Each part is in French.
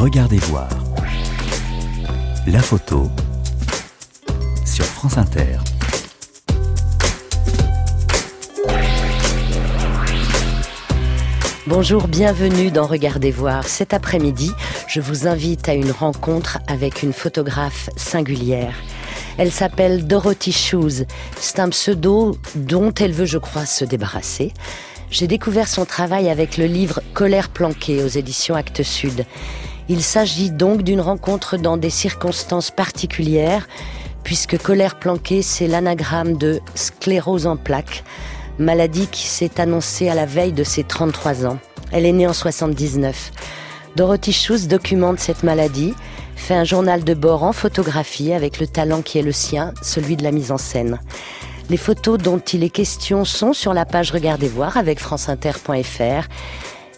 Regardez voir. La photo sur France Inter. Bonjour, bienvenue dans Regardez voir. Cet après-midi, je vous invite à une rencontre avec une photographe singulière. Elle s'appelle Dorothy Shoes. C'est un pseudo dont elle veut, je crois, se débarrasser. J'ai découvert son travail avec le livre Colère planquée aux éditions Actes Sud. Il s'agit donc d'une rencontre dans des circonstances particulières, puisque Colère planquée, c'est l'anagramme de sclérose en plaques, maladie qui s'est annoncée à la veille de ses 33 ans. Elle est née en 79. Dorothy Schuss documente cette maladie, fait un journal de bord en photographie avec le talent qui est le sien, celui de la mise en scène. Les photos dont il est question sont sur la page Regardez voir avec franceinter.fr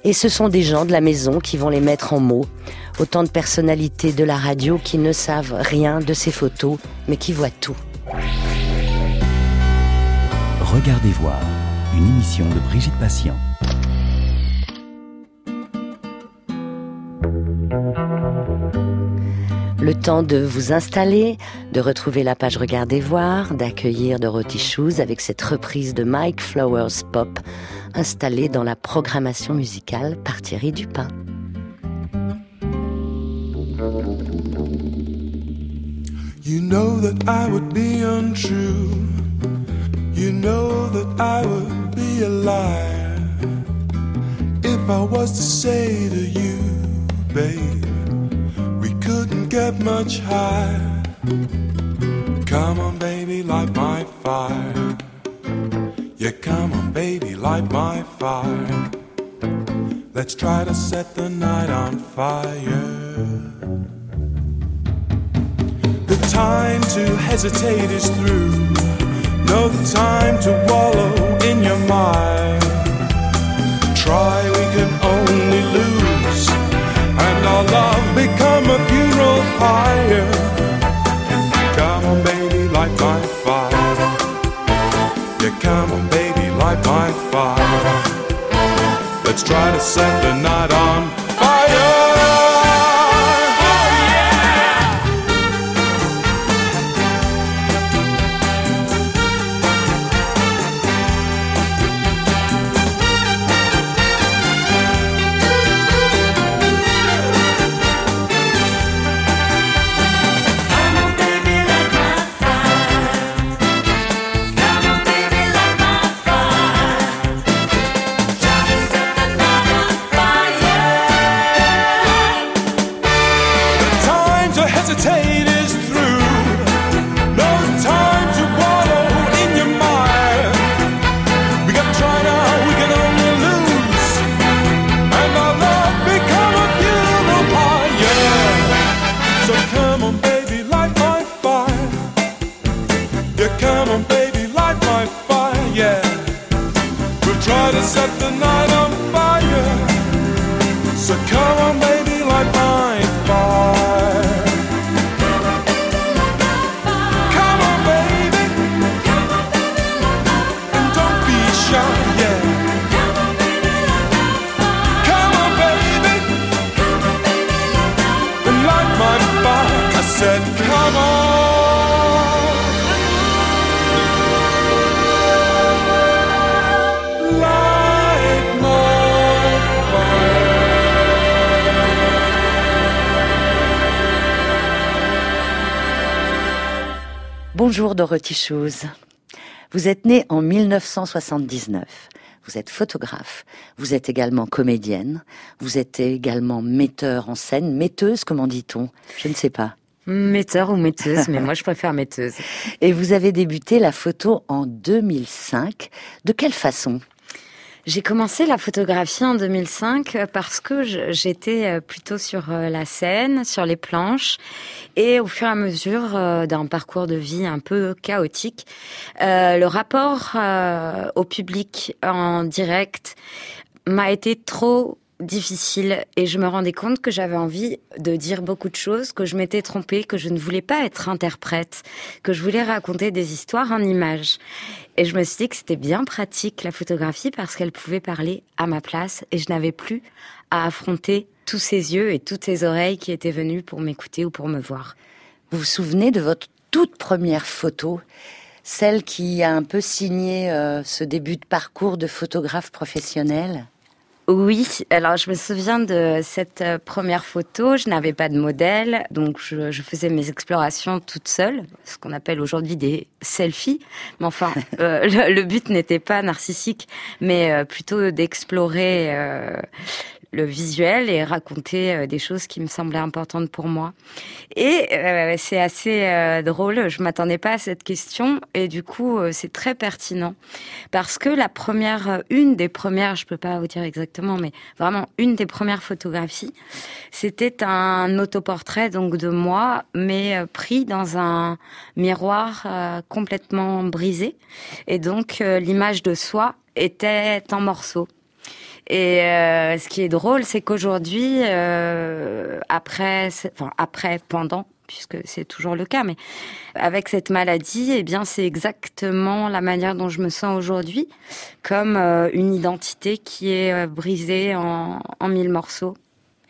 et ce sont des gens de la maison qui vont les mettre en mots. Autant de personnalités de la radio qui ne savent rien de ces photos, mais qui voient tout. Regardez voir, une émission de Brigitte Patient. Le temps de vous installer, de retrouver la page Regardez voir, d'accueillir Dorothy Shoes avec cette reprise de Mike Flowers Pop installée dans la programmation musicale par Thierry Dupin. You know that I would be untrue. You know that I would be a liar if I was to say to you, babe couldn't get much higher. Come on, baby, light my fire. Yeah, come on, baby, light my fire. Let's try to set the night on fire. The time to hesitate is through. No time to wallow in your mind. Try, love become a funeral pyre. Come on, baby, light my fire. Yeah, come on, baby, light my fire. Let's try to set the night on Bonjour Dorothy Shoes. Vous êtes née en 1979. Vous êtes photographe. Vous êtes également comédienne. Vous êtes également metteur en scène. Metteuse, comment dit-on? Je ne sais pas. Metteur ou metteuse, mais moi je préfère metteuse. Et vous avez débuté la photo en 2005. De quelle façon? J'ai commencé la photographie en 2005 parce que j'étais euh, plutôt sur euh, la scène, sur les planches, et au fur et à mesure euh, d'un parcours de vie un peu chaotique, le rapport au public en direct m'a été trop difficile et je me rendais compte que j'avais envie de dire beaucoup de choses, que je m'étais trompée, que je ne voulais pas être interprète, que je voulais raconter des histoires en images. Et je me suis dit que c'était bien pratique la photographie parce qu'elle pouvait parler à ma place et je n'avais plus à affronter tous ces yeux et toutes ces oreilles qui étaient venues pour m'écouter ou pour me voir. Vous vous souvenez de votre toute première photo, celle qui a un peu signé euh, ce début de parcours de photographe professionnel? Oui, alors je me souviens de cette euh, première photo. Je n'avais pas de modèle, donc je, faisais mes explorations toute seule, ce qu'on appelle aujourd'hui des selfies. Mais enfin, euh, le, but n'était pas narcissique, mais plutôt d'explorer le visuel et raconter euh, des choses qui me semblaient importantes pour moi. Et euh, c'est assez euh, drôle, je m'attendais pas à cette question et du coup c'est très pertinent parce que la première, une des premières, je peux pas vous dire exactement, mais vraiment une des premières photographies, c'était un autoportrait donc de moi, mais pris dans un miroir complètement brisé et donc l'image de soi était en morceaux. Et euh, ce qui est drôle, c'est qu'aujourd'hui, euh, après, enfin après, pendant, puisque c'est toujours le cas, mais avec cette maladie, eh bien, c'est exactement la manière dont je me sens aujourd'hui, comme euh, une identité qui est euh, brisée en, en mille morceaux.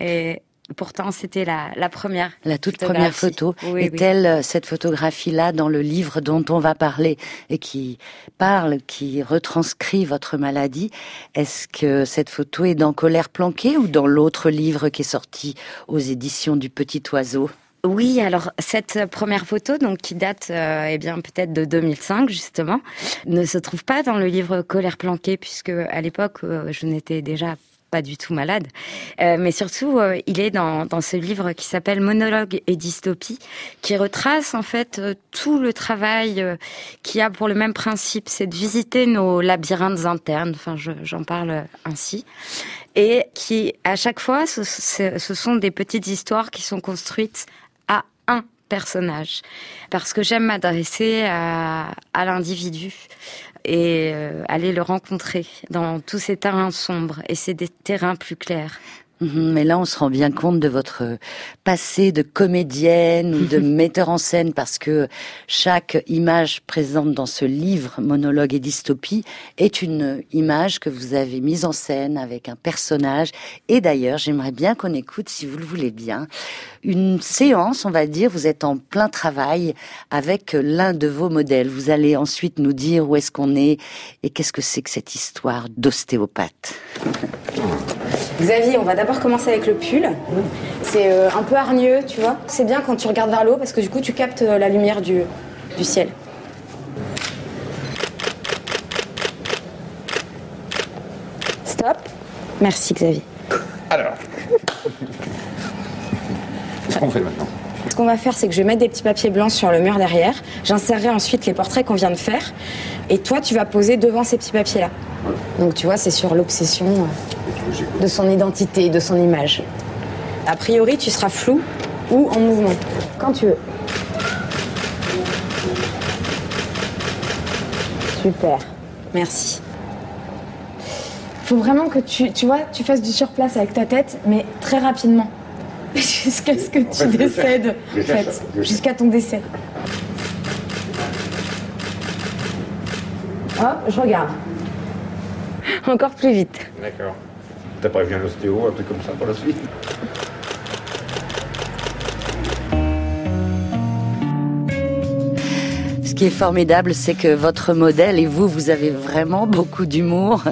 Et Pourtant, c'était la, la, première. La toute première photo. Est-elle euh, cette photographie-là dans le livre dont on va parler et qui parle, qui retranscrit votre maladie Est-ce que cette photo est dans Colère planquée ou dans l'autre livre qui est sorti aux éditions du Petit Oiseau? Oui, alors cette première photo, donc qui date, euh, eh bien peut-être de 2005 justement, ne se trouve pas dans le livre Colère planquée puisque à l'époque euh, je n'étais déjà pas du tout malade. Euh, mais surtout, euh, il est dans, ce livre qui s'appelle Monologue et dystopie, qui retrace en fait euh, tout le travail qui a pour le même principe, c'est de visiter nos labyrinthes internes. Enfin, j'en parle ainsi. Et qui, à chaque fois, ce, sont des petites histoires qui sont construites à un personnage. Parce que j'aime m'adresser à l'individu et euh, aller le rencontrer dans tous ces terrains sombres et des terrains plus clairs. Mhm, mais là, on se rend bien compte de votre passé de comédienne ou de metteur en scène parce que chaque image présente dans ce livre, Monologue et dystopie, est une image que vous avez mise en scène avec un personnage. Et d'ailleurs, j'aimerais bien qu'on écoute, si vous le voulez bien, une séance, on va dire, vous êtes en plein travail avec l'un de vos modèles. Vous allez ensuite nous dire où est-ce qu'on est et qu'est-ce que c'est que cette histoire d'ostéopathe. Xavier, on va d'abord commencer avec le pull. C'est euh, un peu hargneux, tu vois. C'est bien quand tu regardes vers le haut parce que du coup, tu captes euh, la lumière du, du ciel. Stop. Merci, Xavier. Alors. Qu'est-ce qu'on fait maintenant Ce qu'on va faire, c'est que je vais mettre des petits papiers blancs sur le mur derrière. J'insérerai ensuite les portraits qu'on vient de faire. Et toi, tu vas poser devant ces petits papiers-là. Donc, tu vois, c'est sur l'obsession. De son identité, de son image. A priori, tu seras flou ou en mouvement, quand tu veux. Super, merci. Faut vraiment que tu, tu vois, tu fasses du surplace avec ta tête, mais très rapidement. Jusqu'à ce que tu décèdes, en fait. Jusqu'à ton décès. Hop, je regarde. Encore plus vite. D'accord. T'as prévu un ostéo, un truc comme ça pour la suite? Qui est formidable, c'est que votre modèle et vous, vous avez vraiment beaucoup d'humour.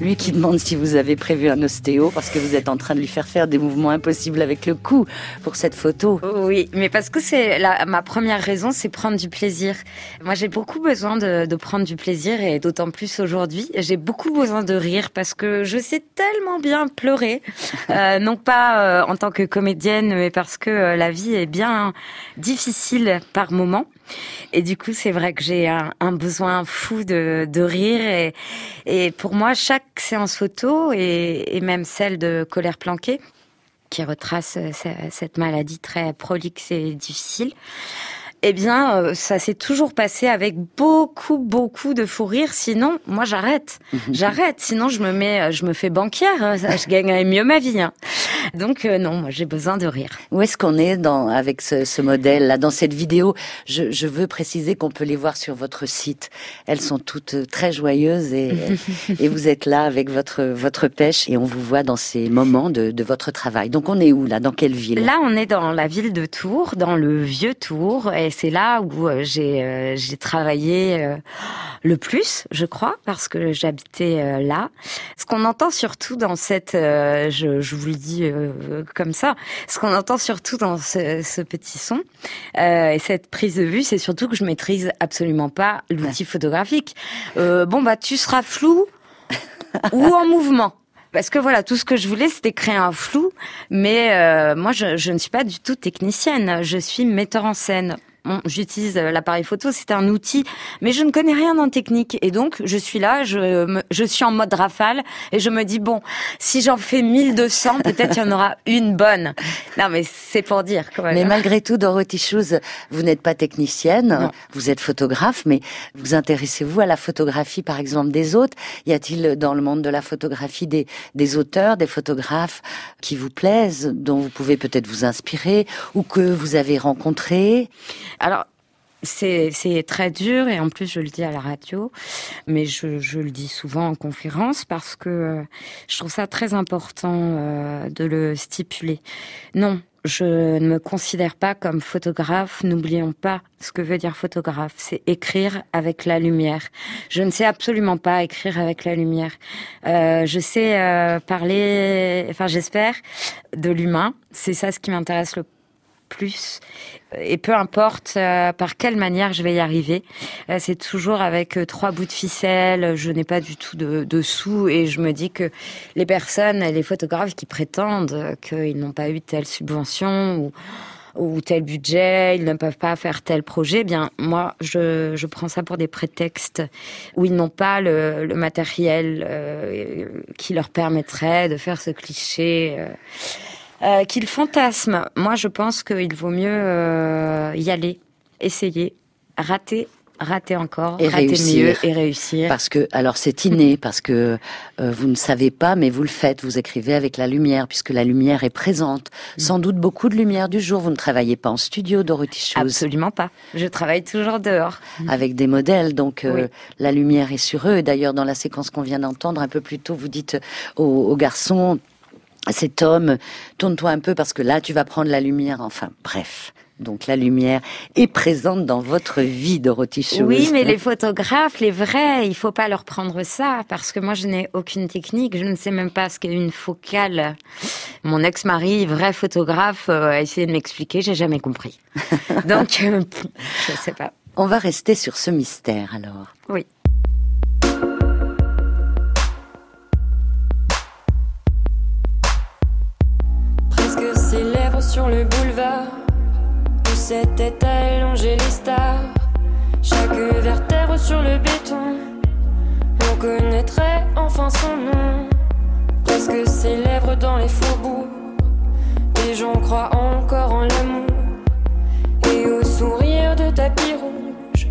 Lui qui demande si vous avez prévu un ostéo parce que vous êtes en train de lui faire faire des mouvements impossibles avec le cou pour cette photo. Oui, mais parce que c'est ma première raison, c'est prendre du plaisir. Moi, j'ai beaucoup besoin de, de, prendre du plaisir et d'autant plus aujourd'hui, j'ai beaucoup besoin de rire parce que je sais tellement bien pleurer, euh, non pas euh, en tant que comédienne, mais parce que euh, la vie est bien difficile par moments. Et du coup, c'est vrai que j'ai un, besoin fou de, de rire. Et, et, pour moi, chaque séance photo, et, et même celle de colère planquée, qui retrace cette maladie très prolixe et difficile, eh bien, euh, ça s'est toujours passé avec beaucoup, beaucoup de fou rire. Sinon, moi, j'arrête. j'arrête. Sinon, je me mets, je me fais banquière. Je gagnerais mieux ma vie. Donc euh, non, moi j'ai besoin de rire. Où est-ce qu'on est dans avec ce, ce modèle là dans cette vidéo? Je, je veux préciser qu'on peut les voir sur votre site. Elles sont toutes euh, très joyeuses et, et vous êtes là avec votre votre pêche et on vous voit dans ces moments de, de votre travail. Donc on est où là? Dans quelle ville? Là, on est dans la ville de Tours, dans le vieux Tours, et c'est là où euh, j'ai j'ai travaillé le plus, je crois, parce que j'habitais là. Ce qu'on entend surtout dans cette, je, je vous le dis euh, comme ça. Ce qu'on entend surtout dans ce, petit son euh, et cette prise de vue, c'est surtout que je maîtrise absolument pas l'outil photographique. Euh, bon bah tu seras flou ou en mouvement. Parce que voilà, tout ce que je voulais, c'était créer un flou. Mais moi, je, je, ne suis pas du tout technicienne. Je suis metteur en scène j'utilise euh, l'appareil photo, c'est un outil, mais je ne connais rien en technique. Et donc, je suis là, je, je suis en mode rafale, et je me dis, bon, si j'en fais 1200, peut-être il y en aura une bonne. Non, mais c'est pour dire. Mais malgré tout, Dorothy Shoes, vous n'êtes pas technicienne, vous êtes photographe, mais vous intéressez-vous à la photographie, par exemple, des autres? Y a-t-il dans le monde de la photographie des, des auteurs, des photographes qui vous plaisent, dont vous pouvez peut-être vous inspirer, ou que vous avez rencontrés? Alors, c'est très dur et en plus je le dis à la radio, mais je, le dis souvent en conférence parce que euh, je trouve ça très important euh, de le stipuler. Non, je ne me considère pas comme photographe. N'oublions pas ce que veut dire photographe. C'est écrire avec la lumière. Je ne sais absolument pas écrire avec la lumière. Euh, je sais parler, enfin j'espère, de l'humain. C'est ça ce qui m'intéresse le plus. Et peu importe euh, par quelle manière je vais y arriver, euh, c'est toujours avec euh, trois bouts de ficelle. Je n'ai pas du tout de, sous et je me dis que les personnes, les photographes qui prétendent qu'ils n'ont pas eu telle subvention ou tel budget, ils ne peuvent pas faire tel projet, bien moi je, prends ça pour des prétextes où ils n'ont pas le, matériel qui leur permettrait de faire ce cliché qu'il fantasme. Moi, je pense qu'il vaut mieux euh, y aller, essayer, rater rater encore, et rater réussir. mieux et réussir. Parce que, alors c'est inné, parce que euh, vous ne savez pas, mais vous le faites, vous écrivez avec la lumière, puisque la lumière est présente. Mm. Sans doute beaucoup de lumière du jour. Vous ne travaillez pas en studio, Dorothy Shoes. Absolument pas. Je travaille toujours dehors. Avec des modèles, donc la lumière est sur eux. D'ailleurs, dans la séquence qu'on vient d'entendre un peu plus tôt, vous dites aux, aux garçons, cet homme, tourne-toi un peu parce que là tu vas prendre la lumière. Enfin, bref. Donc la lumière est présente dans votre vie, Dorothy Shoes. Oui, mais les photographes, les vrais, il faut pas leur prendre ça parce que moi je n'ai aucune technique, je ne sais même pas ce qu'est une focale. Mon ex-mari, vrai photographe, euh, a essayé de m'expliquer, j'ai jamais compris. Donc euh, je sais pas. On va rester sur ce mystère alors. Oui. Sur le boulevard où cette tête a allongé les stars. Chaque vertèbre sur le béton, on connaîtrait enfin son nom. Presque lèvres dans les faubourgs, les gens croient encore en l'amour et au sourire de tapis rouge.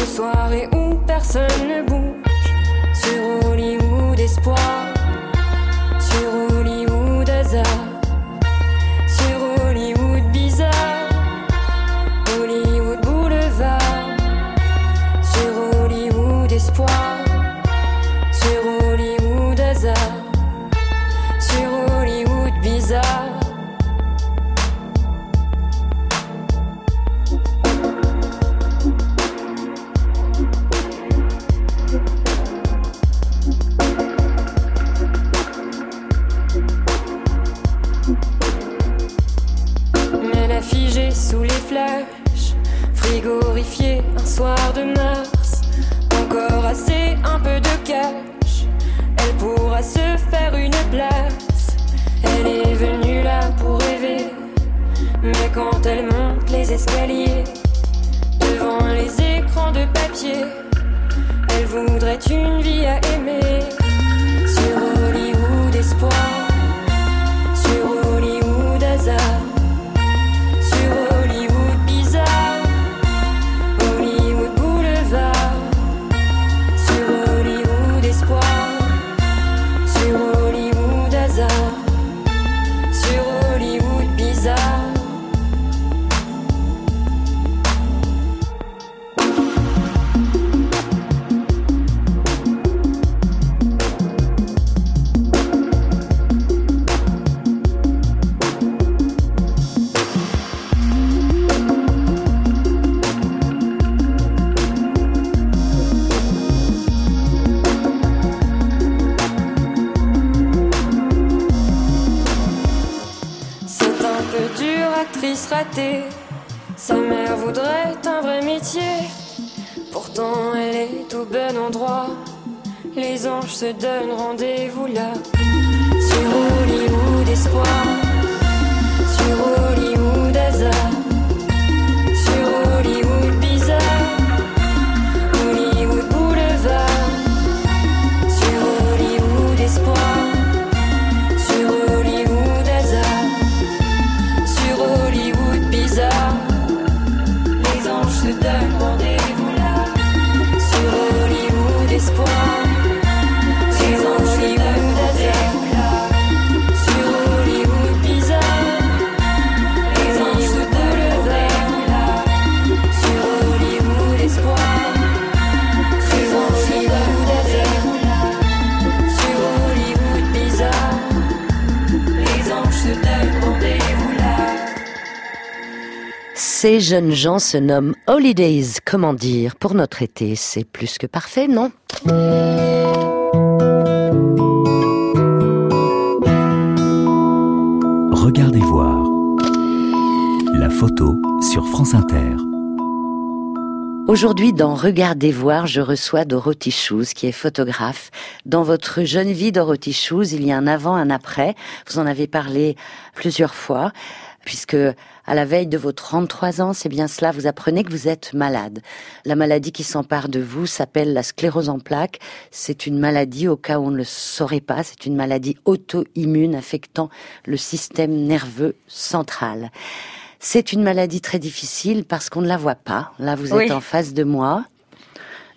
Aux soirées où personne ne bouge, sur Hollywood espoir, sur soir de mars. Encore assez, un peu de cash. Elle pourra se faire une place. Elle est venue là pour rêver. Mais quand elle monte les escaliers, devant les écrans de papier, elle voudrait une vie à aimer. Ces jeunes gens se nomment Holidays. Comment dire Pour notre été, c'est plus que parfait, non? Regardez voir. La photo sur France Inter. Aujourd'hui, dans Regardez voir, je reçois Dorothy Shoes, qui est photographe. Dans votre jeune vie, Dorothy Shoes, il y a un avant, un après. Vous en avez parlé plusieurs fois, puisque à la veille de vos 33 ans, c'est bien cela, vous apprenez que vous êtes malade. La maladie qui s'empare de vous s'appelle la sclérose en plaques. C'est une maladie, au cas où on ne le saurait pas, c'est une maladie auto-immune affectant le système nerveux central. C'est une maladie très difficile parce qu'on ne la voit pas. Là, vous êtes en face de moi.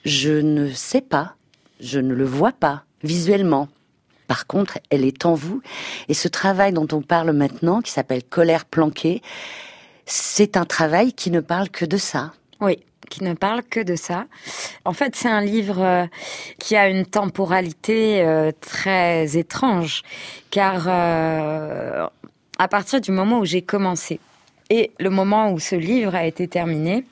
Je ne sais pas, je ne le vois pas visuellement. Par contre, elle est en vous. Et ce travail dont on parle maintenant, qui s'appelle Colère planquée, c'est un travail qui ne parle que de ça. Oui, qui ne parle que de ça. En fait, c'est un livre euh, qui a une temporalité euh, très étrange, car euh, à partir du moment où j'ai commencé et le moment où ce livre a été terminé,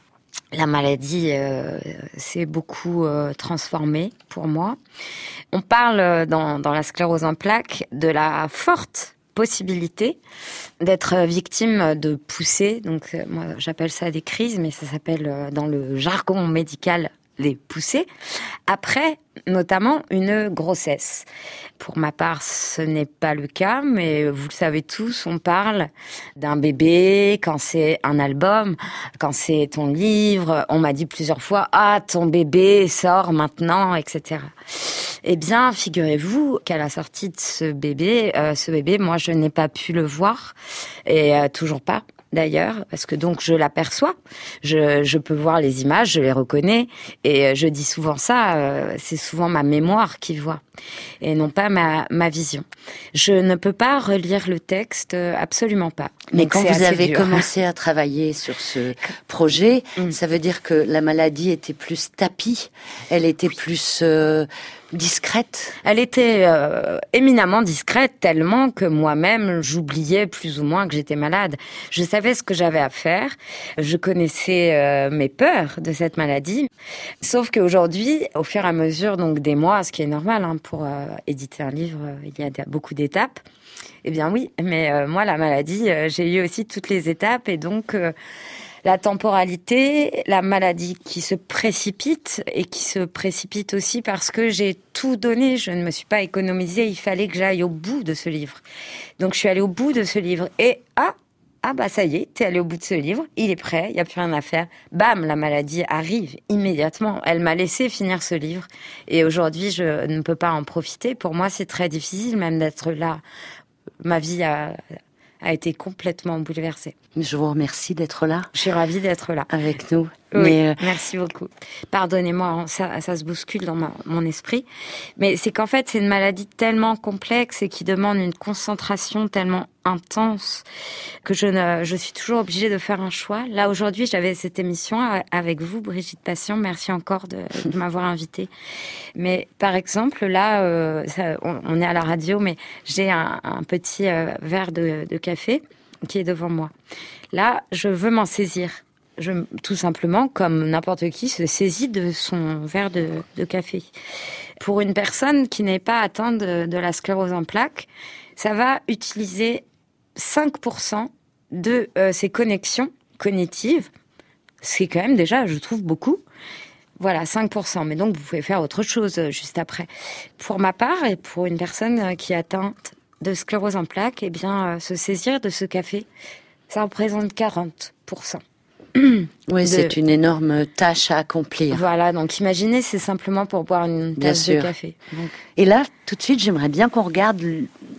la maladie euh, s'est beaucoup euh, transformée pour moi. On parle euh, dans, dans la sclérose en plaques de la forte possibilité d'être victime de poussées. Donc, moi, j'appelle ça des crises, mais ça s'appelle dans le jargon médical les poussées. Après, notamment, une grossesse. Pour ma part, ce n'est pas le cas, mais vous le savez tous, on parle d'un bébé quand c'est un album, quand c'est ton livre. On m'a dit plusieurs fois, ah, ton bébé sort maintenant, etc. Eh bien, figurez-vous qu'à la sortie de ce bébé, euh, ce bébé, moi, je n'ai pas pu le voir, et euh, toujours pas d'ailleurs, parce que donc je l'aperçois, je, je peux voir les images, je les reconnais, et euh, je dis souvent ça, euh, c'est souvent ma mémoire qui voit, et non pas ma, ma vision. Je ne peux pas relire le texte, euh, absolument pas. Mais Donc, quand vous avez dur. commencé à travailler sur ce projet, Mm. ça veut dire que la maladie était plus tapie, elle était plus euh, discrète. Elle était euh, éminemment discrète, tellement que moi-même, j'oubliais plus ou moins que j'étais malade. Je savais ce que j'avais à faire, je connaissais euh, mes peurs de cette maladie. Sauf qu'aujourd'hui, au fur et à mesure donc des mois, ce qui est normal hein, pour euh, éditer un livre, il y a beaucoup d'étapes. Eh bien oui, mais moi, la maladie, j'ai eu aussi toutes les étapes et donc... la temporalité, la maladie qui se précipite et qui se précipite aussi parce que j'ai tout donné, je ne me suis pas économisée, il fallait que j'aille au bout de ce livre. Donc je suis allée au bout de ce livre et ah ah bah ça y est, t'es allé au bout de ce livre, il est prêt, il y a plus rien à faire. Bam, la maladie arrive immédiatement. Elle m'a laissé finir ce livre et aujourd'hui je ne peux pas en profiter. Pour moi, c'est très difficile même d'être là. Ma vie a a été complètement bouleversée. Je vous remercie d'être là Je suis ravie d'être là. avec nous. Mais euh, merci beaucoup. Pardonnez-moi, hein, ça, ça se bouscule dans ma- mon esprit. Mais c'est qu'en fait, c'est une maladie tellement complexe et qui demande une concentration tellement intense que je, ne, je suis toujours obligée de faire un choix. Là, aujourd'hui, j'avais cette émission avec vous, Brigitte Passion. Merci encore de, de m'avoir invitée. Mais par exemple, là, euh, ça- on, on est à la radio, mais j'ai un, un petit euh, verre de, de café qui est devant moi. Là, je veux m'en saisir. Tout simplement, comme n'importe qui se saisit de son verre de, café. Pour une personne qui n'est pas atteinte de, la sclérose en plaques, ça va utiliser 5% de ces connexions cognitives, c'est quand même déjà, je trouve, beaucoup. Voilà, 5%. Mais donc, vous pouvez faire autre chose juste après. Pour ma part, et pour une personne qui est atteinte de sclérose en plaques, eh bien, se saisir de ce café, ça représente 40%. Oui, c'est une énorme tâche à accomplir. Voilà, donc imaginez, c'est simplement pour boire une tasse de café. Et là, tout de suite, j'aimerais bien qu'on regarde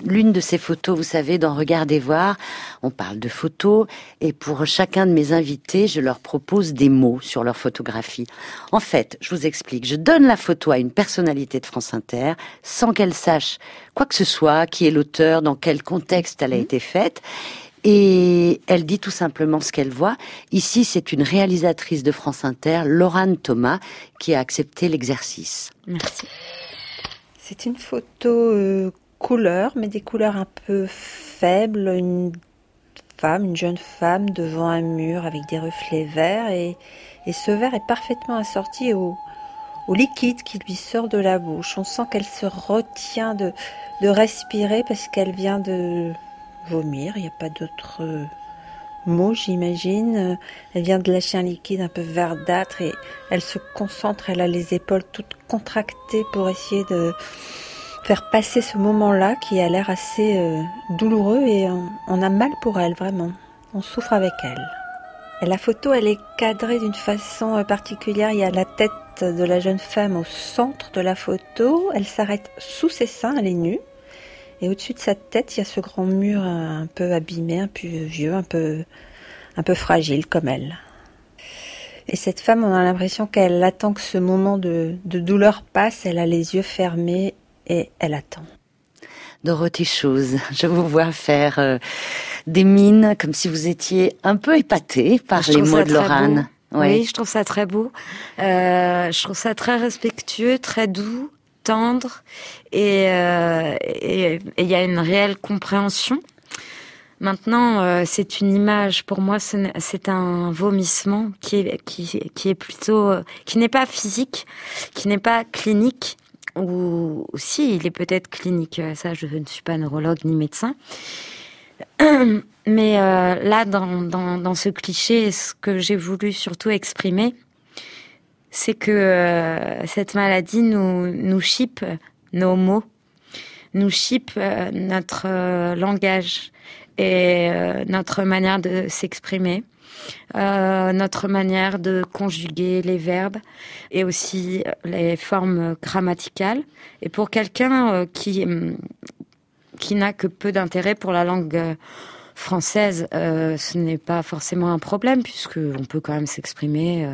l'une de ces photos. Vous savez, dans Regardez voir, on parle de photos, et pour chacun de mes invités, je leur propose des mots sur leur photographie. En fait, je vous explique, je donne la photo à une personnalité de France Inter, sans qu'elle sache quoi que ce soit, qui est l'auteur, dans quel contexte elle a mmh. été faite, et elle dit tout simplement ce qu'elle voit. Ici, c'est une réalisatrice de France Inter, Laurane Thomas, qui a accepté l'exercice. Merci. C'est une photo euh, couleur, mais des couleurs un peu faibles. Une femme, une jeune femme devant un mur avec des reflets verts. Et, ce verre est parfaitement assorti au, liquide qui lui sort de la bouche. On sent qu'elle se retient de respirer parce qu'elle vient de vomir, il n'y a pas d'autre euh, mot, j'imagine. Elle vient de lâcher un liquide un peu verdâtre et elle se concentre, elle a les épaules toutes contractées pour essayer de faire passer ce moment-là qui a l'air assez euh, douloureux et on, a mal pour elle, vraiment. On souffre avec elle. La photo, elle est cadrée d'une façon euh, particulière. Il y a la tête de la jeune femme au centre de la photo. Elle s'arrête sous ses seins, elle est nue. Et au-dessus de sa tête, il y a ce grand mur un peu abîmé, un peu vieux, un peu, un peu fragile comme elle. Et cette femme, on a l'impression qu'elle attend que ce moment de, douleur passe. Elle a les yeux fermés et elle attend. Dorothy Chose, je vous vois faire euh, des mines comme si vous étiez un peu épatée par les mots de Lorane. Oui. je trouve ça très beau. Euh, je trouve ça très respectueux, très doux tendre euh, et il y a une réelle compréhension. Maintenant, euh, c'est une image. Pour moi, c'est un vomissement qui est plutôt euh, qui n'est pas physique, qui n'est pas clinique. Ou, si, il est peut-être clinique. Ça, je ne suis pas neurologue ni médecin. Mais là, dans ce cliché, ce que j'ai voulu surtout exprimer, c'est que euh, cette maladie nous, nous chipe nos mots, nous chipe euh, notre euh, langage et notre manière de s'exprimer. notre manière de conjuguer les verbes et aussi les formes grammaticales. Et pour quelqu'un qui, qui n'a que peu d'intérêt pour la langue française, ce n'est pas forcément un problème puisque on peut quand même s'exprimer.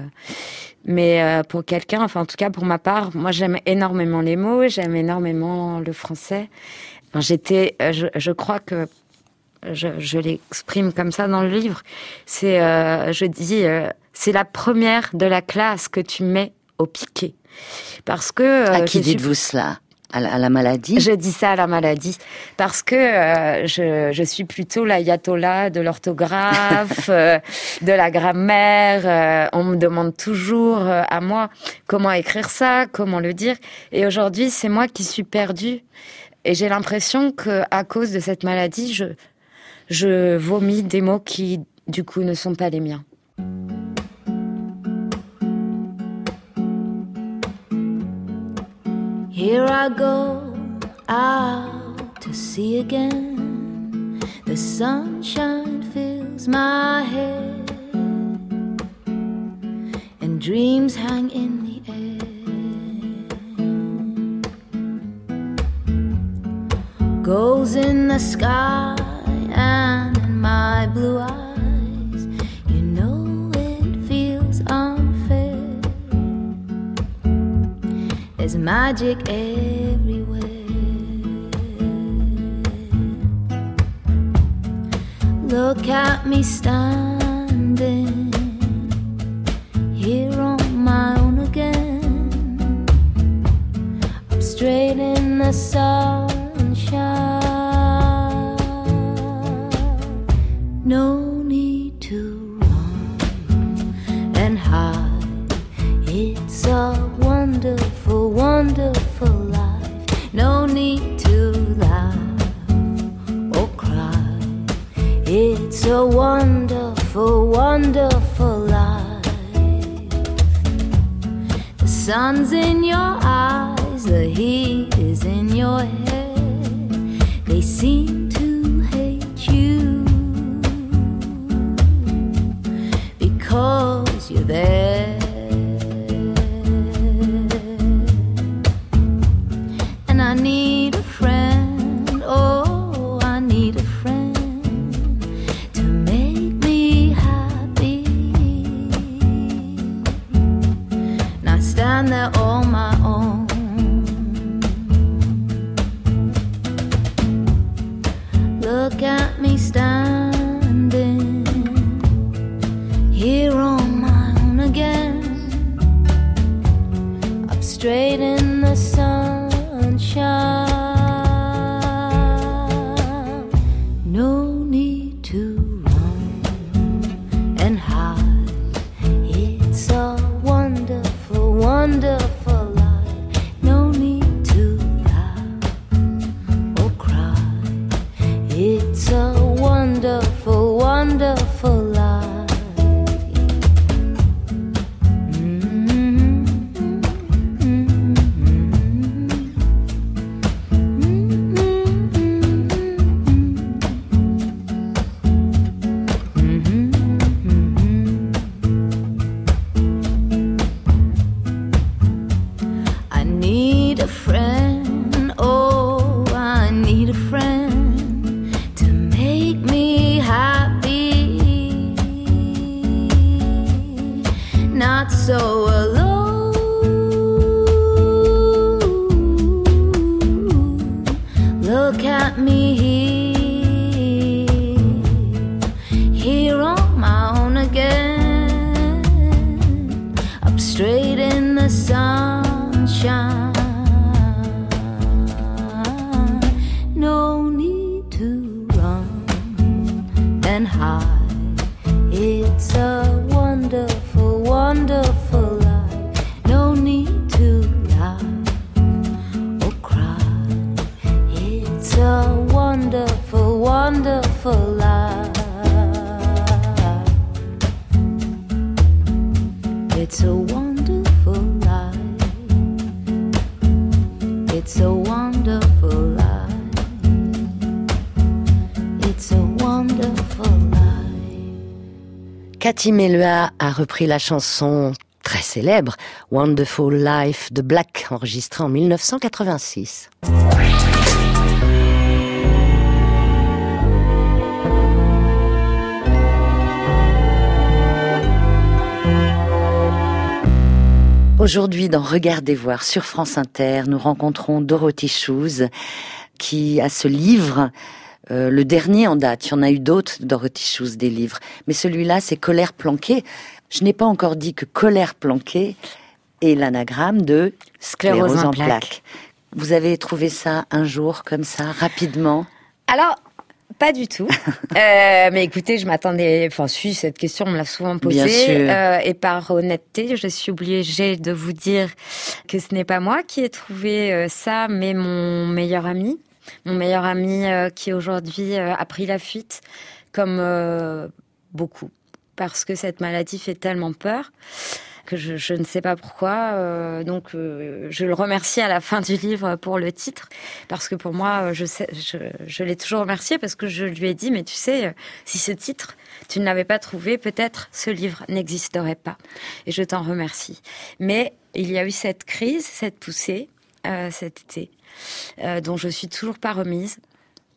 Mais euh, pour quelqu'un, enfin en tout cas pour ma part, moi j'aime énormément les mots, j'aime énormément le français. Enfin, j'étais, euh, je, je, crois que je, je l'exprime comme ça dans le livre. C'est, euh, je dis, c'est la première de la classe que tu mets au piquet, parce que. à qui dites-vous cela? À la, maladie Je dis ça à la maladie parce que euh, je, je, suis plutôt l'ayatollah de l'orthographe, euh, de la grammaire. Euh, on me demande toujours à moi comment écrire ça, comment le dire. Et aujourd'hui, c'est moi qui suis perdue. Et j'ai l'impression que à cause de cette maladie, je, je vomis des mots qui, du coup, ne sont pas les miens. Here I go out to sea again. The sunshine fills my head, and dreams hang in the air. Goals in the sky and in my blue eyes. Magic everywhere. Look at me standing here on my own again. I'm straight in the sunshine. Sun's in your eyes, the heat is in your head. They seem straight in the sunshine. Wonderful, life. It's a wonderful life. It's a wonderful life. It's a wonderful life. Cathy Melua a repris la chanson très célèbre Wonderful Life de Black, enregistrée en 1986. Aujourd'hui, dans Regardez voir sur France Inter, nous rencontrons Dorothy Shoes, qui a ce livre, euh, le dernier en date. Il y en a eu d'autres, Dorothy Shoes, des livres. Mais celui-là, c'est Colère planquée. Je n'ai pas encore dit que Colère planquée est l'anagramme de sclérose, Sclérose en plaques. plaques. Vous avez trouvé ça un jour, comme ça, rapidement? Alors, pas du tout. Euh, mais écoutez, je m'attendais. Enfin, si cette question, on me l'a souvent posée. Bien sûr. Euh, et par honnêteté, je suis obligée de vous dire que ce n'est pas moi qui ai trouvé euh, ça, mais mon meilleur ami, mon meilleur ami euh, qui aujourd'hui a pris la fuite, comme beaucoup, parce que cette maladie fait tellement peur que je, ne sais pas pourquoi. euh, donc, euh, je le remercie à la fin du livre pour le titre, parce que pour moi, euh, je, je, l'ai toujours remercié parce que je lui ai dit, mais tu sais, si ce titre, tu ne l'avais pas trouvé, peut-être ce livre n'existerait pas. Et je t'en remercie. Mais il y a eu cette crise, cette poussée cet été, dont je suis toujours pas remise.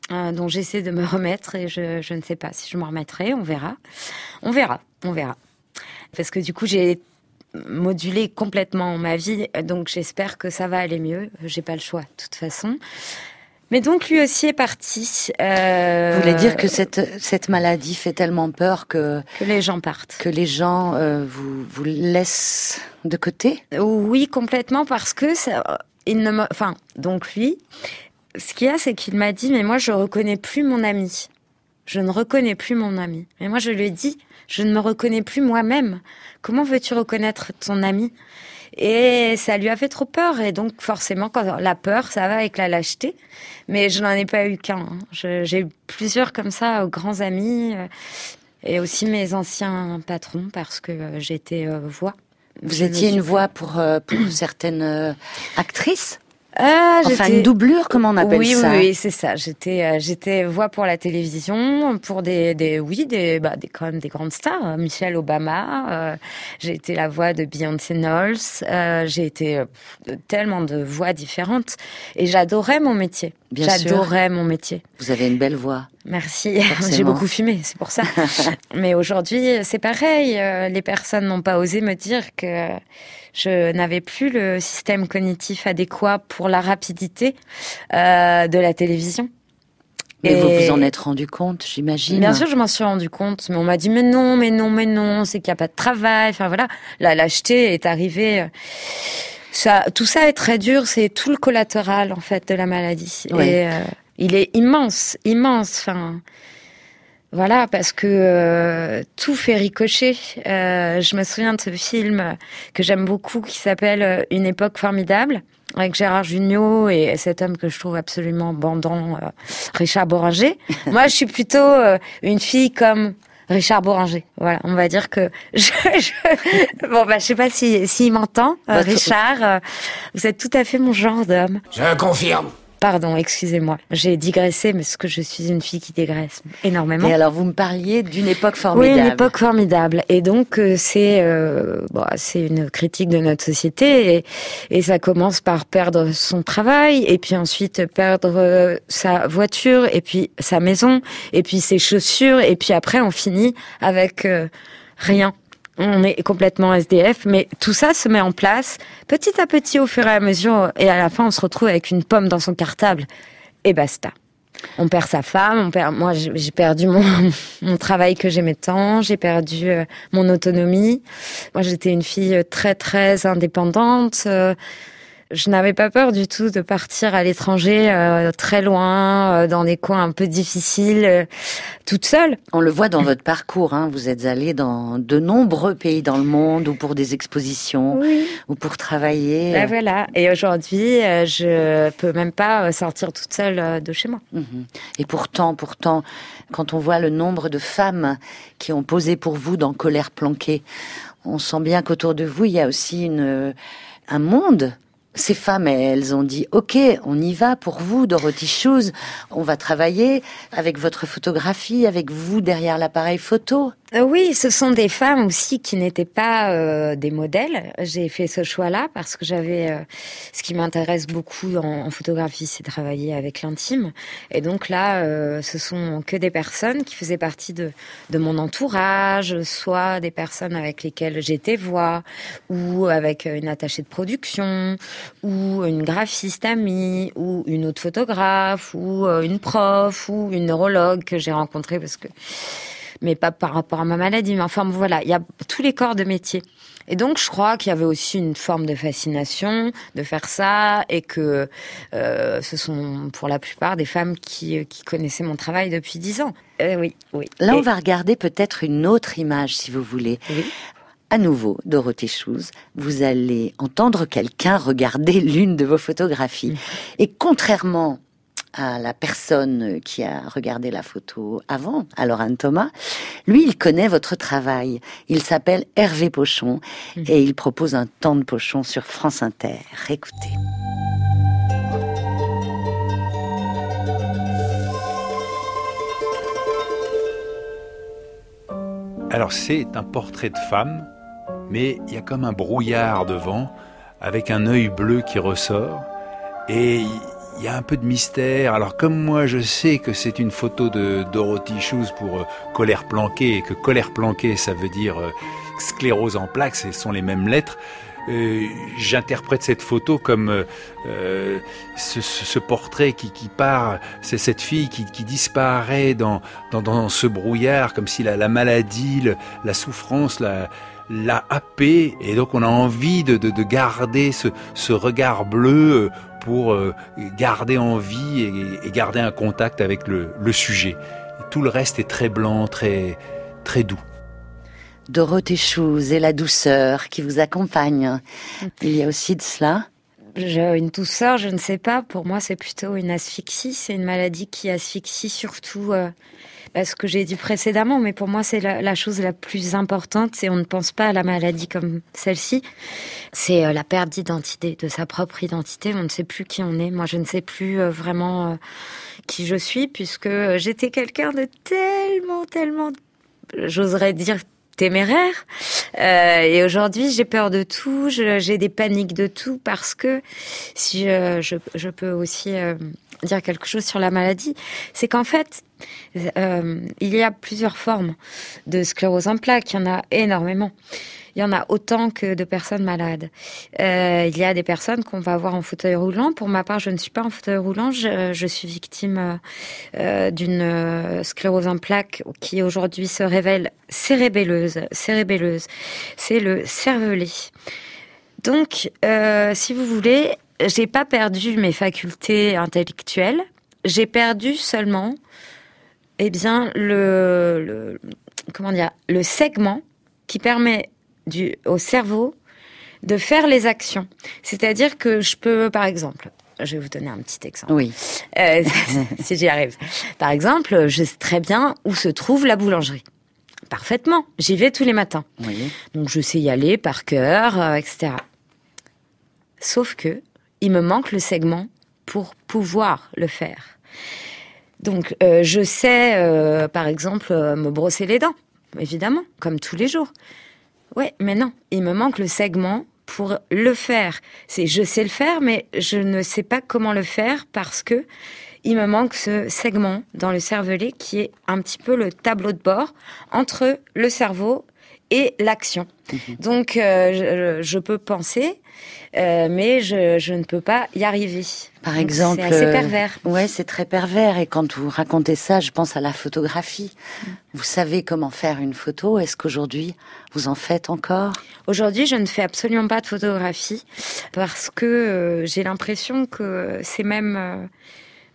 dont j'essaie de me remettre et je, je ne sais pas si je m'en remettrai, on verra. On verra, on verra. Parce que du coup, j'ai modulé complètement ma vie, donc j'espère que ça va aller mieux. J'ai pas le choix, de toute façon. Mais donc lui aussi est parti. Euh, Vous voulez dire que cette, cette maladie fait tellement peur que, que les gens partent. que les gens euh, vous, vous laissent de côté? Oui, complètement, parce que ça, il ne me, enfin, donc lui, ce qu'il y a, c'est qu'il m'a dit, mais moi, je reconnais plus mon ami. Je ne reconnais plus mon ami. Mais moi, je lui ai dit, je ne me reconnais plus moi-même. Comment veux-tu reconnaître ton ami? Et ça lui a fait trop peur. Et donc, forcément, quand la peur, ça va avec la lâcheté. Mais je n'en ai pas eu qu'un. hein. J'ai eu plusieurs comme ça, euh, grands amis. euh, et aussi mes anciens patrons, parce que euh, j'étais euh, voix Vous Je étiez une voix pour, pour certaines actrices? Ah, Enfin, une doublure, comment on appelle oui, ça Oui, oui, c'est ça. J'étais, euh, j'étais voix pour la télévision, pour des, des oui, des, bah, des quand même des grandes stars. Euh, Michelle Obama. euh, j'ai été la voix de Beyoncé Knowles. euh, j'ai été euh, de tellement de voix différentes et j'adorais mon métier. Bien sûr. j'adorais mon métier. Vous avez une belle voix. Merci. Forcément. J'ai beaucoup fumé, c'est pour ça. Mais aujourd'hui, c'est pareil. euh, Les personnes n'ont pas osé me dire que je n'avais plus le système cognitif adéquat pour la rapidité euh, de la télévision. Mais vous Et- vous en êtes rendu compte, j'imagine. Bien sûr, je m'en suis rendu compte, mais on m'a dit mais non, mais non, mais non, c'est qu'il n'y a pas de travail. Enfin voilà, la lâcheté est arrivée. Ça, tout ça est très dur. C'est tout le collatéral en fait de la maladie. Ouais. Et euh, il est immense, immense. Enfin. Voilà, parce que euh, tout fait ricocher. Euh, je me souviens de ce film que j'aime beaucoup qui s'appelle euh, Une époque formidable avec Gérard Jugnot et cet homme que je trouve absolument bandant, euh, Richard Boringer. Moi, je suis plutôt euh, une fille comme Richard Boringer. Voilà, on va dire que je, je- bon bah je sais pas si s'il m'entend, euh, Richard. euh, vous êtes tout à fait mon genre d'homme. Je confirme. Pardon, excusez-moi. J'ai digressé, mais parce que je suis une fille qui digresse énormément. Et alors, vous me parliez d'une époque Oui, formidable. une époque formidable. Et donc, euh, c'est euh, bon, c'est une critique de notre société. Et, et ça commence par perdre son travail, et puis ensuite perdre euh, sa voiture, et puis sa maison, et puis ses chaussures, et puis après, on finit avec euh, rien. On est complètement SDF, mais tout ça se met en place petit à petit au fur et à mesure, et à la fin, on se retrouve avec une pomme dans son cartable, et basta. On perd sa femme, on perd. Moi, j'ai perdu mon, mon travail que j'aimais tant, j'ai perdu euh, mon autonomie. Moi, j'étais une fille très très indépendante. Je n'avais pas peur du tout de partir à l'étranger, euh, très loin, euh, dans des coins un peu difficiles, euh, toute seule. On le voit dans votre parcours, hein, vous êtes allé dans de nombreux pays dans le monde, ou pour des expositions, Oui. ou pour travailler. Ben voilà. Et aujourd'hui, je peux même pas sortir toute seule de chez moi. Mhm. Et pourtant, pourtant, quand on voit le nombre de femmes qui ont posé pour vous dans Colère planquée, on sent bien qu'autour de vous, il y a aussi une, un monde. Ces femmes, elles ont dit, OK, on y va pour vous, Dorothy Shoes. On va travailler avec votre photographie, avec vous derrière l'appareil photo. Euh, Oui, ce sont des femmes aussi qui n'étaient pas euh, des modèles. J'ai fait ce choix-là parce que j'avais, euh, ce qui m'intéresse beaucoup en, photographie, c'est travailler avec l'intime. Et donc là, euh, ce sont que des personnes qui faisaient partie de, de mon entourage, soit des personnes avec lesquelles j'étais voix, ou avec une attachée de production, ou une graphiste amie, ou une autre photographe, ou euh, une prof, ou une neurologue que j'ai rencontrée parce que mais pas par rapport à ma maladie. Mais enfin, voilà, il y a tous les corps de métier. Et donc, je crois qu'il y avait aussi une forme de fascination de faire ça et que euh, ce sont pour la plupart des femmes qui, qui connaissaient mon travail depuis dix ans. Euh, oui, oui. Là, Et- on va regarder peut-être une autre image, si vous voulez. Oui. À nouveau, Dorothée Shoes, vous allez entendre quelqu'un regarder l'une de vos photographies. Et contrairement à la personne qui a regardé la photo avant, alors Anne Thomas, lui, il connaît votre travail. Il s'appelle Hervé Pochon et il propose un temps de pochon sur France Inter. Écoutez. Alors c'est un portrait de femme, mais il y a comme un brouillard devant, avec un œil bleu qui ressort, et il y a un peu de mystère. Alors comme moi je sais que c'est une photo de Dorothy Shoes pour euh, colère planquée, et que colère planquée ça veut dire euh, sclérose en plaques, ce sont les mêmes lettres, euh, j'interprète cette photo comme euh, euh, ce, ce- portrait qui, qui part, c'est cette fille qui, qui disparaît dans, dans, dans ce brouillard, comme si la, la maladie, la souffrance, la, l'a happé, et donc on a envie de, de, de garder ce, ce regard bleu pour euh, garder en vie et, garder un contact avec le, le sujet. Et tout le reste est très blanc, très, très doux. Dorothée Shoes et la douceur qui vous accompagne. Il y a aussi de cela. une douceur, je ne sais pas. Pour moi, c'est plutôt une asphyxie. C'est une maladie qui asphyxie surtout euh, ce que j'ai dit précédemment. Mais pour moi, c'est la, chose la plus importante. C'est on ne pense pas à la maladie comme celle-ci. C'est euh, la perte d'identité, de sa propre identité. On ne sait plus qui on est. Moi, je ne sais plus euh, vraiment qui je suis puisque j'étais quelqu'un de tellement, tellement, j'oserais dire téméraire. Euh, et aujourd'hui, j'ai peur de tout, j'ai des paniques de tout parce que si je, peux aussi euh, dire quelque chose sur la maladie, c'est qu'en fait, euh, il y a plusieurs formes de sclérose en plaques. Il y en a énormément il y en a autant que de personnes malades. Euh, il y a des personnes qu'on va avoir en fauteuil roulant. Pour ma part, je ne suis pas en fauteuil roulant. Je, suis victime euh, d'une sclérose en plaques qui aujourd'hui se révèle cérébelleuse. Cérébelleuse, c'est le cervelet. Donc, si vous voulez, j'ai pas perdu mes facultés intellectuelles. J'ai perdu seulement, eh bien, le, le comment dire, le segment qui permet du, au cerveau de faire les actions. C'est-à-dire que je peux, par exemple, je vais vous donner un petit exemple. Oui. Euh, si j'y arrive. Par exemple, je sais très bien où se trouve la boulangerie. Parfaitement. J'y vais tous les matins. Oui. Donc je sais y aller par cœur, euh, etc. Sauf que il me manque le segment pour pouvoir le faire. Donc euh, je sais, euh, par exemple, euh, me brosser les dents, évidemment, comme tous les jours. Ouais, mais non, il me manque le segment pour le faire. C'est je sais le faire, mais je ne sais pas comment le faire parce que il me manque ce segment dans le cervelet qui est un petit peu le tableau de bord entre le cerveau et l'action. Donc, euh, je, peux penser, euh, mais je, ne peux pas y arriver. Par exemple, c'est assez pervers. Euh, ouais, c'est très pervers. Et quand vous racontez ça, je pense à la photographie. Mm. Vous savez comment faire une photo. Est-ce qu'aujourd'hui vous en faites encore? Aujourd'hui, je ne fais absolument pas de photographie parce que j'ai l'impression que c'est même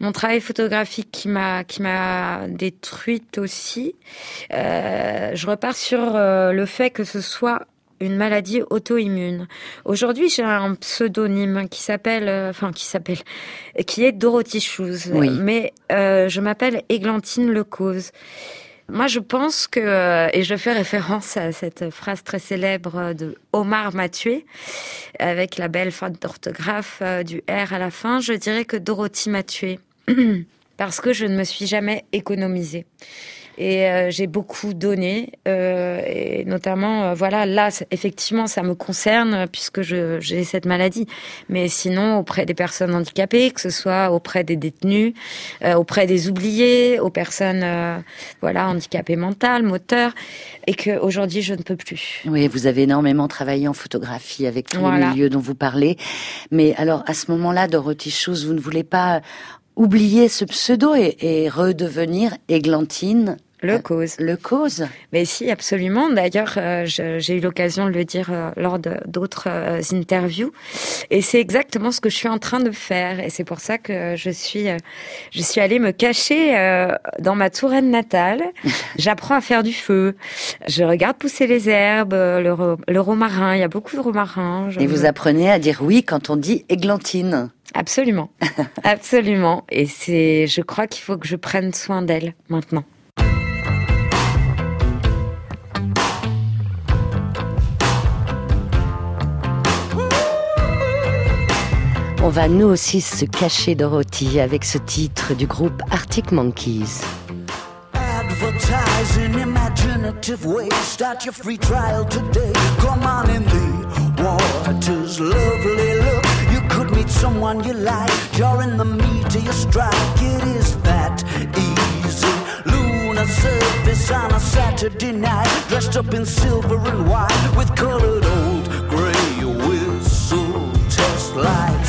mon travail photographique qui m'a qui m'a détruite aussi. Euh, je repars sur euh, le fait que ce soit une maladie auto-immune. Aujourd'hui, j'ai un pseudonyme qui s'appelle, euh, enfin qui s'appelle, qui est Dorothy Shoes. Oui. Mais euh, je m'appelle Églantine Lecause. Moi, je pense que, et je fais référence à cette phrase très célèbre de Omar Mathieu, avec la belle faute d'orthographe du R à la fin, je dirais que Dorothy m'a parce que je ne me suis jamais économisée. Et euh, j'ai beaucoup donné, euh, et notamment, euh, voilà, là, effectivement, ça me concerne puisque j'ai cette maladie. Mais sinon, auprès des personnes handicapées, que ce soit auprès des détenus, auprès des oubliés, aux personnes, voilà, handicapées mentales, moteurs, et que aujourd'hui, je ne peux plus. Oui, vous avez énormément travaillé en photographie avec tous les milieux dont vous parlez. Mais alors, à ce moment-là, Dorothy Schuss, vous ne voulez pas oublier ce pseudo et, redevenir Églantine le euh, cause. Le cause. Mais si, absolument. D'ailleurs, euh, j'ai eu l'occasion de le dire euh, lors d'autres interviews. Et c'est exactement ce que je suis en train de faire. Et c'est pour ça que je suis, je suis allée me cacher dans ma touraine natale. J'apprends à faire du feu. Je regarde pousser les herbes, le, le romarin. Il y a beaucoup de romarin. Et vous apprenez à dire oui quand on dit églantine. Absolument, absolument. Et c'est, je crois qu'il faut que je prenne soin d'elle maintenant. On va nous aussi se cacher Dorothy avec ce titre du groupe Arctic Monkeys. Advertising imaginative ways. Start your free trial today. Come on in the waters, lovely look. You could meet someone you like. You're in the meat of your strike. It is that easy. Lunar surface on a Saturday night. Dressed up in silver and white with colored old gray whistle test lights.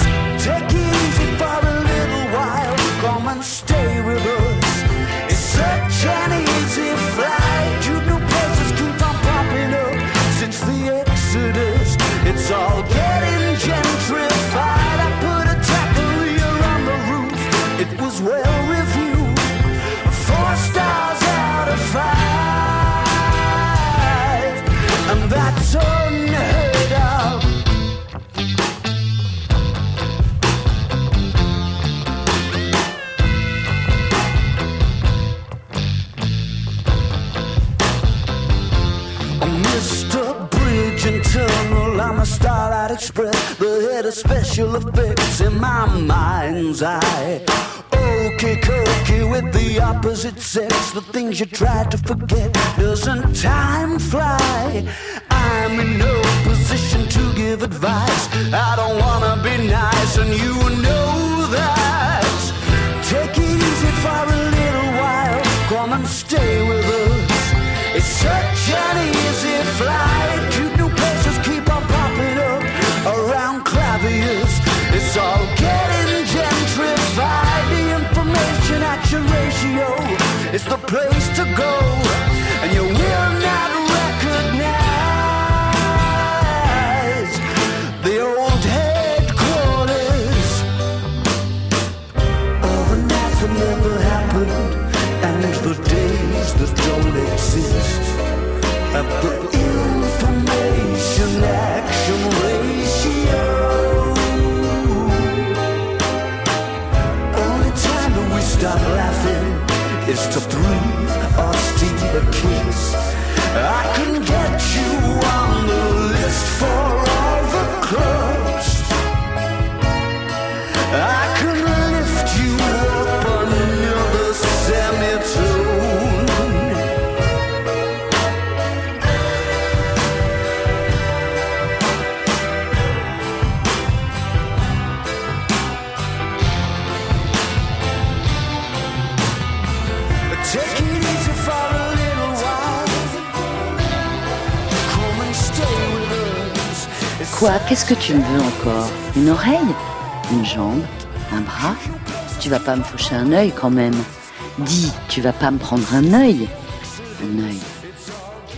Widespread, but had a special effects in my mind's eye. Okay, cokey with the opposite sex, the things you try to forget. Doesn't time fly? I'm in no position to give advice. I don't wanna be nice, and you know that. Take it easy for a little while. Come and stay with us. It's such an easy flight. Quoi Qu'est-ce que tu me veux encore? Une oreille? Une jambe? Un bras? Tu vas pas me faucher un œil quand même Dis, tu vas pas me prendre un œil Un œil.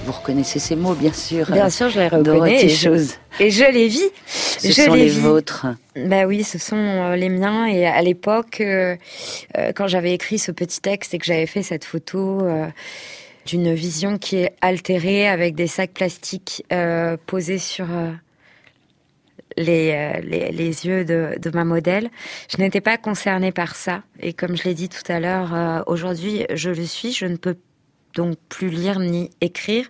Vous reconnaissez ces mots, bien sûr. Bien sûr, je les reconnais. Et je-. Et je les vis. Ce je sont les vôtres. Bah oui, ce sont euh, les miens. Et à l'époque, euh, euh, quand j'avais écrit ce petit texte et que j'avais fait cette photo euh, d'une vision qui est altérée avec des sacs plastiques euh, posés sur euh, les, euh, les, les yeux de, de ma modèle, je n'étais pas concernée par ça. Et comme je l'ai dit tout à l'heure, euh, aujourd'hui, je le suis. Je ne peux donc plus lire ni écrire.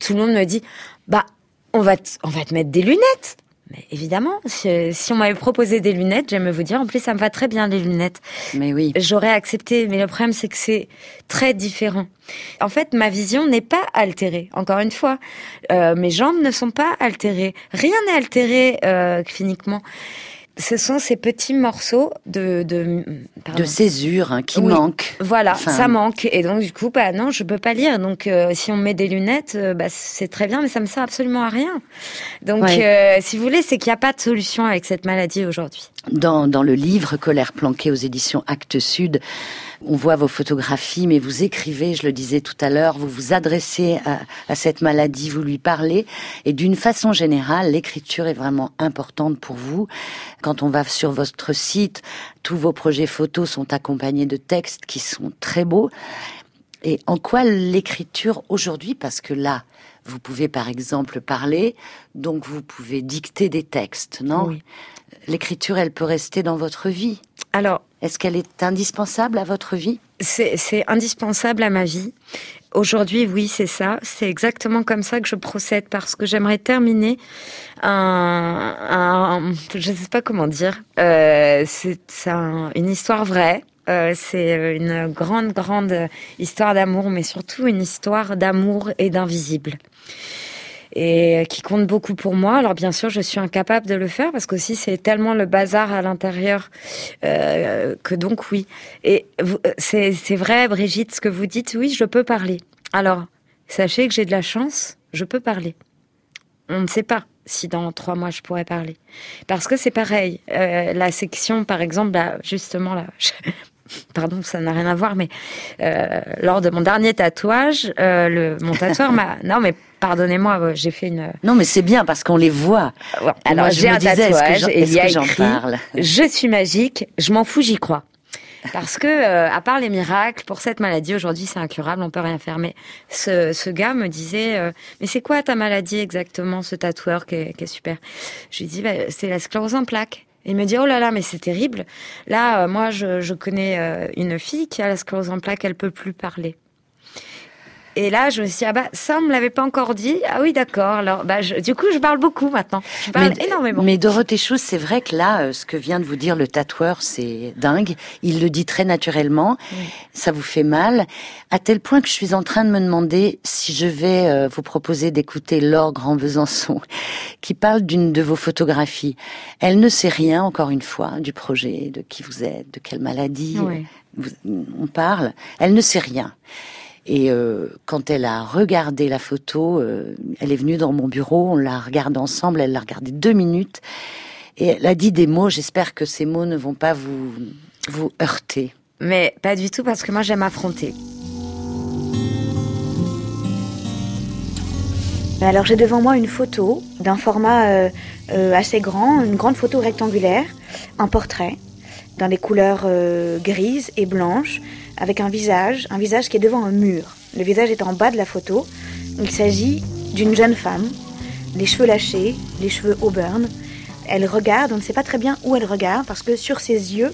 Tout le monde me dit, bah, on va on va te mettre des lunettes. Mais évidemment, si, si on m'avait proposé des lunettes, j'aime vous dire, en plus, ça me va très bien, les lunettes. Mais oui. J'aurais accepté, mais le problème, c'est que c'est très différent. En fait, ma vision n'est pas altérée. Encore une fois, Euh, mes jambes ne sont pas altérées. Rien n'est altéré euh, cliniquement. Ce sont ces petits morceaux de de, pardon. De césure hein, qui Oui. manquent. Voilà, Enfin, ça manque. Et donc, du coup, bah non, je peux pas lire. Donc, euh, si on met des lunettes, euh, bah, c'est très bien, mais ça me sert absolument à rien. Donc, Ouais. euh, si vous voulez, c'est qu'il n'y a pas de solution avec cette maladie aujourd'hui. Dans, dans le livre Colère planquée aux éditions Actes Sud, on voit vos photographies, mais vous écrivez, je le disais tout à l'heure, vous vous adressez à, à cette maladie, vous lui parlez, et d'une façon générale, l'écriture est vraiment importante pour vous. Quand on va sur votre site, tous vos projets photos sont accompagnés de textes qui sont très beaux. Et en quoi l'écriture aujourd'hui, parce que là, vous pouvez par exemple parler, donc vous pouvez dicter des textes, non? Oui. L'écriture, elle peut rester dans votre vie. Alors, Est-ce qu'elle est indispensable à votre vie? c'est indispensable à ma vie. Aujourd'hui, oui, c'est ça. C'est exactement comme ça que je procède parce que j'aimerais terminer un, un, je sais pas comment dire. Euh, c'est c'est un- une histoire vraie. Euh, c'est une grande, grande histoire d'amour, mais surtout une histoire d'amour et d'invisible. Et qui compte beaucoup pour moi. Alors bien sûr, je suis incapable de le faire parce qu'aussi c'est tellement le bazar à l'intérieur euh, que donc oui. Et euh, c'est vrai, Brigitte, ce que vous dites. Oui, je peux parler. Alors sachez que j'ai de la chance. Je peux parler. On ne sait pas si dans trois mois je pourrais parler. Parce que c'est pareil. Euh, la section, par exemple, là, justement, là, je- pardon, ça n'a rien à voir, mais euh, lors de mon dernier tatouage, euh, le, mon tatoueur m'a... Non, mais pardonnez-moi, euh, j'ai fait une... Non, mais c'est bien parce qu'on les voit. Ouais, Et Alors j'ai un disais, que tatouage et il y a écrit parle? Je suis magique, je m'en fous, j'y crois. Parce que, euh, à part les miracles, pour cette maladie, aujourd'hui, c'est incurable, on peut rien faire. Mais ce, ce gars me disait, euh, mais c'est quoi ta maladie exactement, ce tatoueur qui est, qui est super? Je lui dis, bah, c'est la sclérose en plaques. Et il me dit, oh là là, mais c'est terrible. Là, euh, moi, je, je connais euh, une fille qui a la sclérose en plaques, elle peut plus parler. Et là, je me suis dit, ah bah, ça, on me l'avait pas encore dit. Ah oui, d'accord. Alors, bah, je, du coup, je parle beaucoup maintenant. Je parle mais, énormément. Mais Dorothée Chous, c'est vrai que là, euh, ce que vient de vous dire le tatoueur, c'est dingue. Il le dit très naturellement. Ça vous fait mal. À tel point que je suis en train de me demander si je vais euh, vous proposer d'écouter Laure Grand Besançon, qui parle d'une de vos photographies. Elle ne sait rien, encore une fois, du projet, de qui vous êtes, de quelle maladie Oui. on parle. Elle ne sait rien. Et euh, quand elle a regardé la photo, euh, elle est venue dans mon bureau, on l'a regardée ensemble, elle l'a regardée deux minutes, et elle a dit des mots, j'espère que ces mots ne vont pas vous, vous heurter. Mais pas du tout, parce que moi, j'aime affronter. Alors j'ai devant moi une photo d'un format euh, euh, assez grand, une grande photo rectangulaire, un portrait, dans des couleurs euh, grises et blanches, avec un visage, un visage qui est devant un mur. Le visage est en bas de la photo. Il s'agit d'une jeune femme, les cheveux lâchés, les cheveux auburn. Elle regarde, on ne sait pas très bien où elle regarde, parce que sur ses yeux,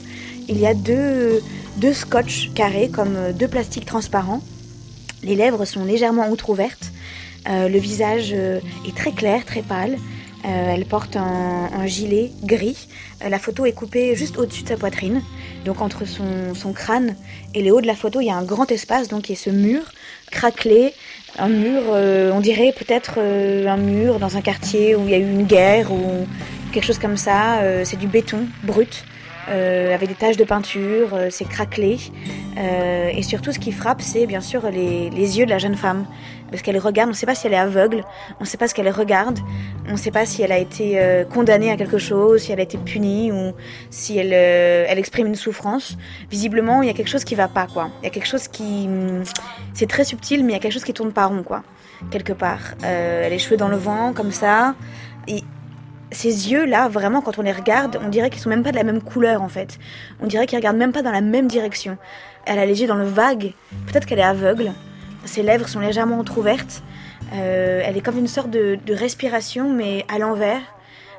il y a deux, deux scotch carrés, comme euh, deux plastiques transparents. Les lèvres sont légèrement outre-ouvertes. Euh, le visage euh, est très clair, très pâle. Euh, elle porte un, un gilet gris. Euh, la photo est coupée juste au-dessus de sa poitrine. Donc entre son, son crâne et le haut de la photo, il y a un grand espace, donc il y a ce mur craquelé. Un mur, euh, on dirait peut-être euh, un mur dans un quartier où il y a eu une guerre ou quelque chose comme ça. Euh, c'est du béton brut. euh, avec des taches de peinture, c'est craquelé. Et surtout, ce qui frappe, c'est bien sûr les, les yeux de la jeune femme. Parce qu'elle regarde, on ne sait pas si elle est aveugle, on ne sait pas ce qu'elle regarde, on ne sait pas si elle a été euh, condamnée à quelque chose, si elle a été punie ou si elle, euh, elle exprime une souffrance. Visiblement, il y a quelque chose qui va pas, quoi. Il y a quelque chose qui. hum, C'est très subtil, mais il y a quelque chose qui tourne pas rond, quoi. Quelque part. Euh, les cheveux dans le vent, comme ça. Et ces yeux-là, vraiment, quand on les regarde, on dirait qu'ils sont même pas de la même couleur, en fait. On dirait qu'ils regardent même pas dans la même direction. Elle a les yeux dans le vague. Peut-être qu'elle est aveugle. Ses lèvres sont légèrement entrouvertes. Euh, elle est comme une sorte de, respiration, mais à l'envers.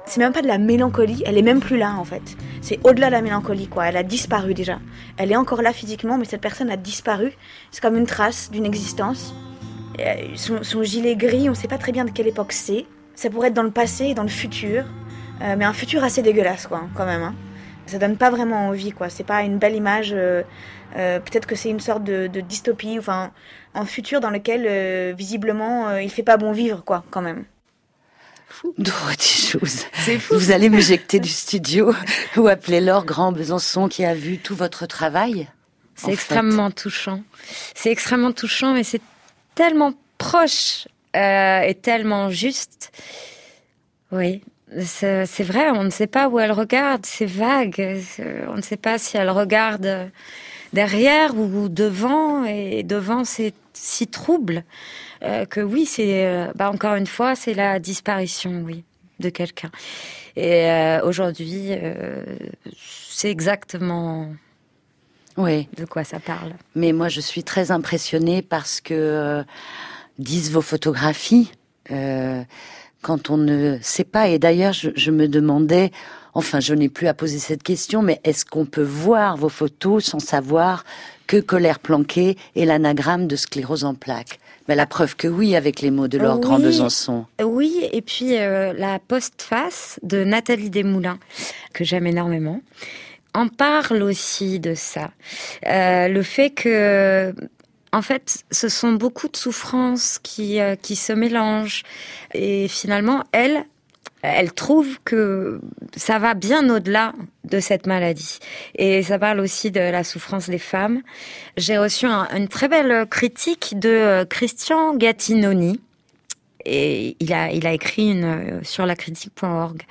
C'est même pas de la mélancolie, elle est même plus là en fait. C'est au-delà de la mélancolie quoi, elle a disparu déjà. Elle est encore là physiquement, mais cette personne a disparu. C'est comme une trace d'une existence. Euh, Son, gilet gris, on sait pas très bien de quelle époque c'est. Ça pourrait être dans le passé et dans le futur, Euh, mais un futur assez dégueulasse quoi, quand même. hein. Ça donne pas vraiment envie quoi. C'est pas une belle image. Peut-être que c'est une sorte de, de dystopie, enfin un futur dans lequel euh, visiblement euh, il fait pas bon vivre quoi, quand même. Dorothée Chous, vous allez m'éjecter du studio ou appeler Laure Grand Besançon qui a vu tout votre travail C'est en extrêmement touchant. C'est extrêmement touchant, mais c'est tellement proche euh, et tellement juste. Oui, c'est vrai, on ne sait pas où elle regarde, c'est vague. On ne sait pas si elle regarde derrière ou devant, et devant c'est si trouble euh, que oui, c'est euh, bah, encore une fois, c'est la disparition, oui, de quelqu'un. Et euh, aujourd'hui, c'est exactement Oui. de quoi ça parle. Mais moi, je suis très impressionnée parce que disent vos photographies quand on ne sait pas. Et d'ailleurs, je, je me demandais, enfin, je n'ai plus à poser cette question, mais est-ce qu'on peut voir vos photos sans savoir que colère planquée est l'anagramme de sclérose en plaques Mais la preuve que oui, avec les mots de Laure Oui. Grand Besançon. Oui, et puis euh, la postface de Nathalie Desmoulins, que j'aime énormément, en parle aussi de ça. Euh, le fait que, en fait, ce sont beaucoup de souffrances qui, euh, qui se mélangent. Et finalement, elle, elle trouve que ça va bien au-delà de cette maladie. Et ça parle aussi de la souffrance des femmes. J'ai reçu un- une très belle critique de euh, Christian Gattinoni. Et il a, écrit euh, sur lacritique.org.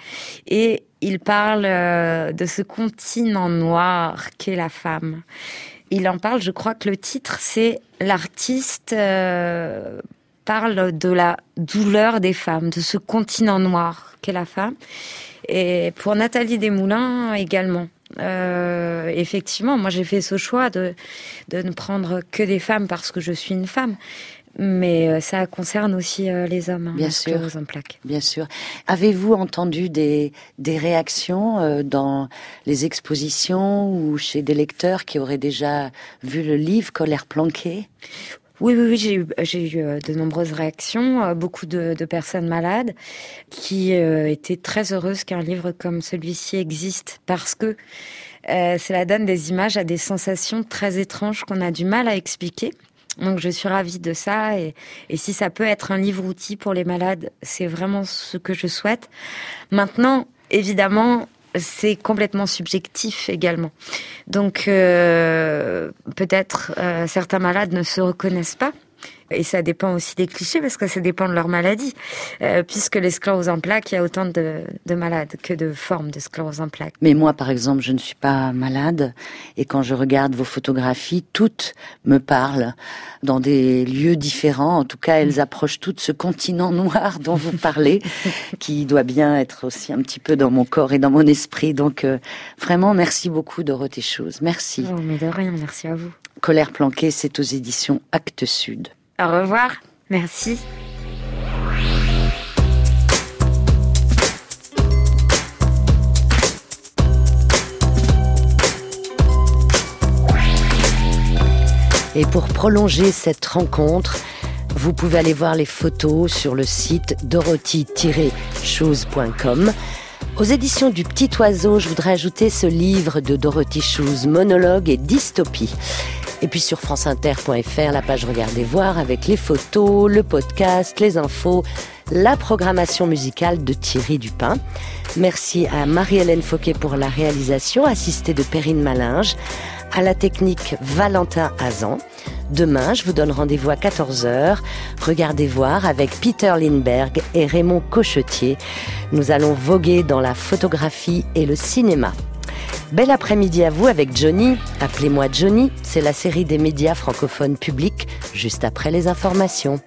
Et il parle euh, de ce continent noir qu'est la femme. Il en parle, je crois que le titre, c'est L'artiste euh, parle de la douleur des femmes, de ce continent noir qu'est la femme. Et pour Nathalie Desmoulins également. Euh, effectivement, moi j'ai fait ce choix de, de ne prendre que des femmes parce que je suis une femme. Mais euh, ça concerne aussi euh, les hommes. hein, Bien sûr. en plaques. Bien sûr. Avez-vous entendu des, des réactions dans les expositions ou chez des lecteurs qui auraient déjà vu le livre Colère planquée? Oui, oui, oui, j'ai eu, j'ai eu euh, de nombreuses réactions, euh, beaucoup de, personnes malades qui euh, étaient très heureuses qu'un livre comme celui-ci existe parce que euh, cela donne des images à des sensations très étranges qu'on a du mal à expliquer. Donc je suis ravie de ça et, si ça peut être un livre-outil pour les malades, c'est vraiment ce que je souhaite. Maintenant, évidemment, c'est complètement subjectif également. Donc euh, peut-être euh, certains malades ne se reconnaissent pas. Et ça dépend aussi des clichés parce que ça dépend de leur maladie. Euh, puisque les scléroses en plaques, il y a autant de, de malades que de formes de sclérose en plaques. Mais moi, par exemple, je ne suis pas malade et quand je regarde vos photographies, toutes me parlent dans des lieux différents. En tout cas, elles approchent toutes ce continent noir dont vous parlez, qui doit bien être aussi un petit peu dans mon corps et dans mon esprit. Donc, euh, vraiment, merci beaucoup, Dorothée Chose. Merci. Oh, mais de rien, merci à vous. Colère planquée, c'est aux éditions Actes Sud. Au revoir, merci. Et pour prolonger cette rencontre, vous pouvez aller voir les photos sur le site dorothy-chose.com. Aux éditions du Petit Oiseau, je voudrais ajouter ce livre de Dorothy Shoes, Monologue et Dystopie. Et puis sur franceinter.fr, la page Regardez voir avec les photos, le podcast, les infos, la programmation musicale de Thierry Dupin. Merci à Marie-Hélène Fauquet pour la réalisation, assistée de Perrine Malinge, à la technique Valentin Azan. Demain, je vous donne rendez-vous à 14h. Regardez voir avec Peter Lindbergh et Raymond Cochetier. Nous allons voguer dans la photographie et le cinéma. Bel après-midi à vous avec Johnny. Appelez-moi Johnny, c'est la série des médias francophones publics juste après les informations.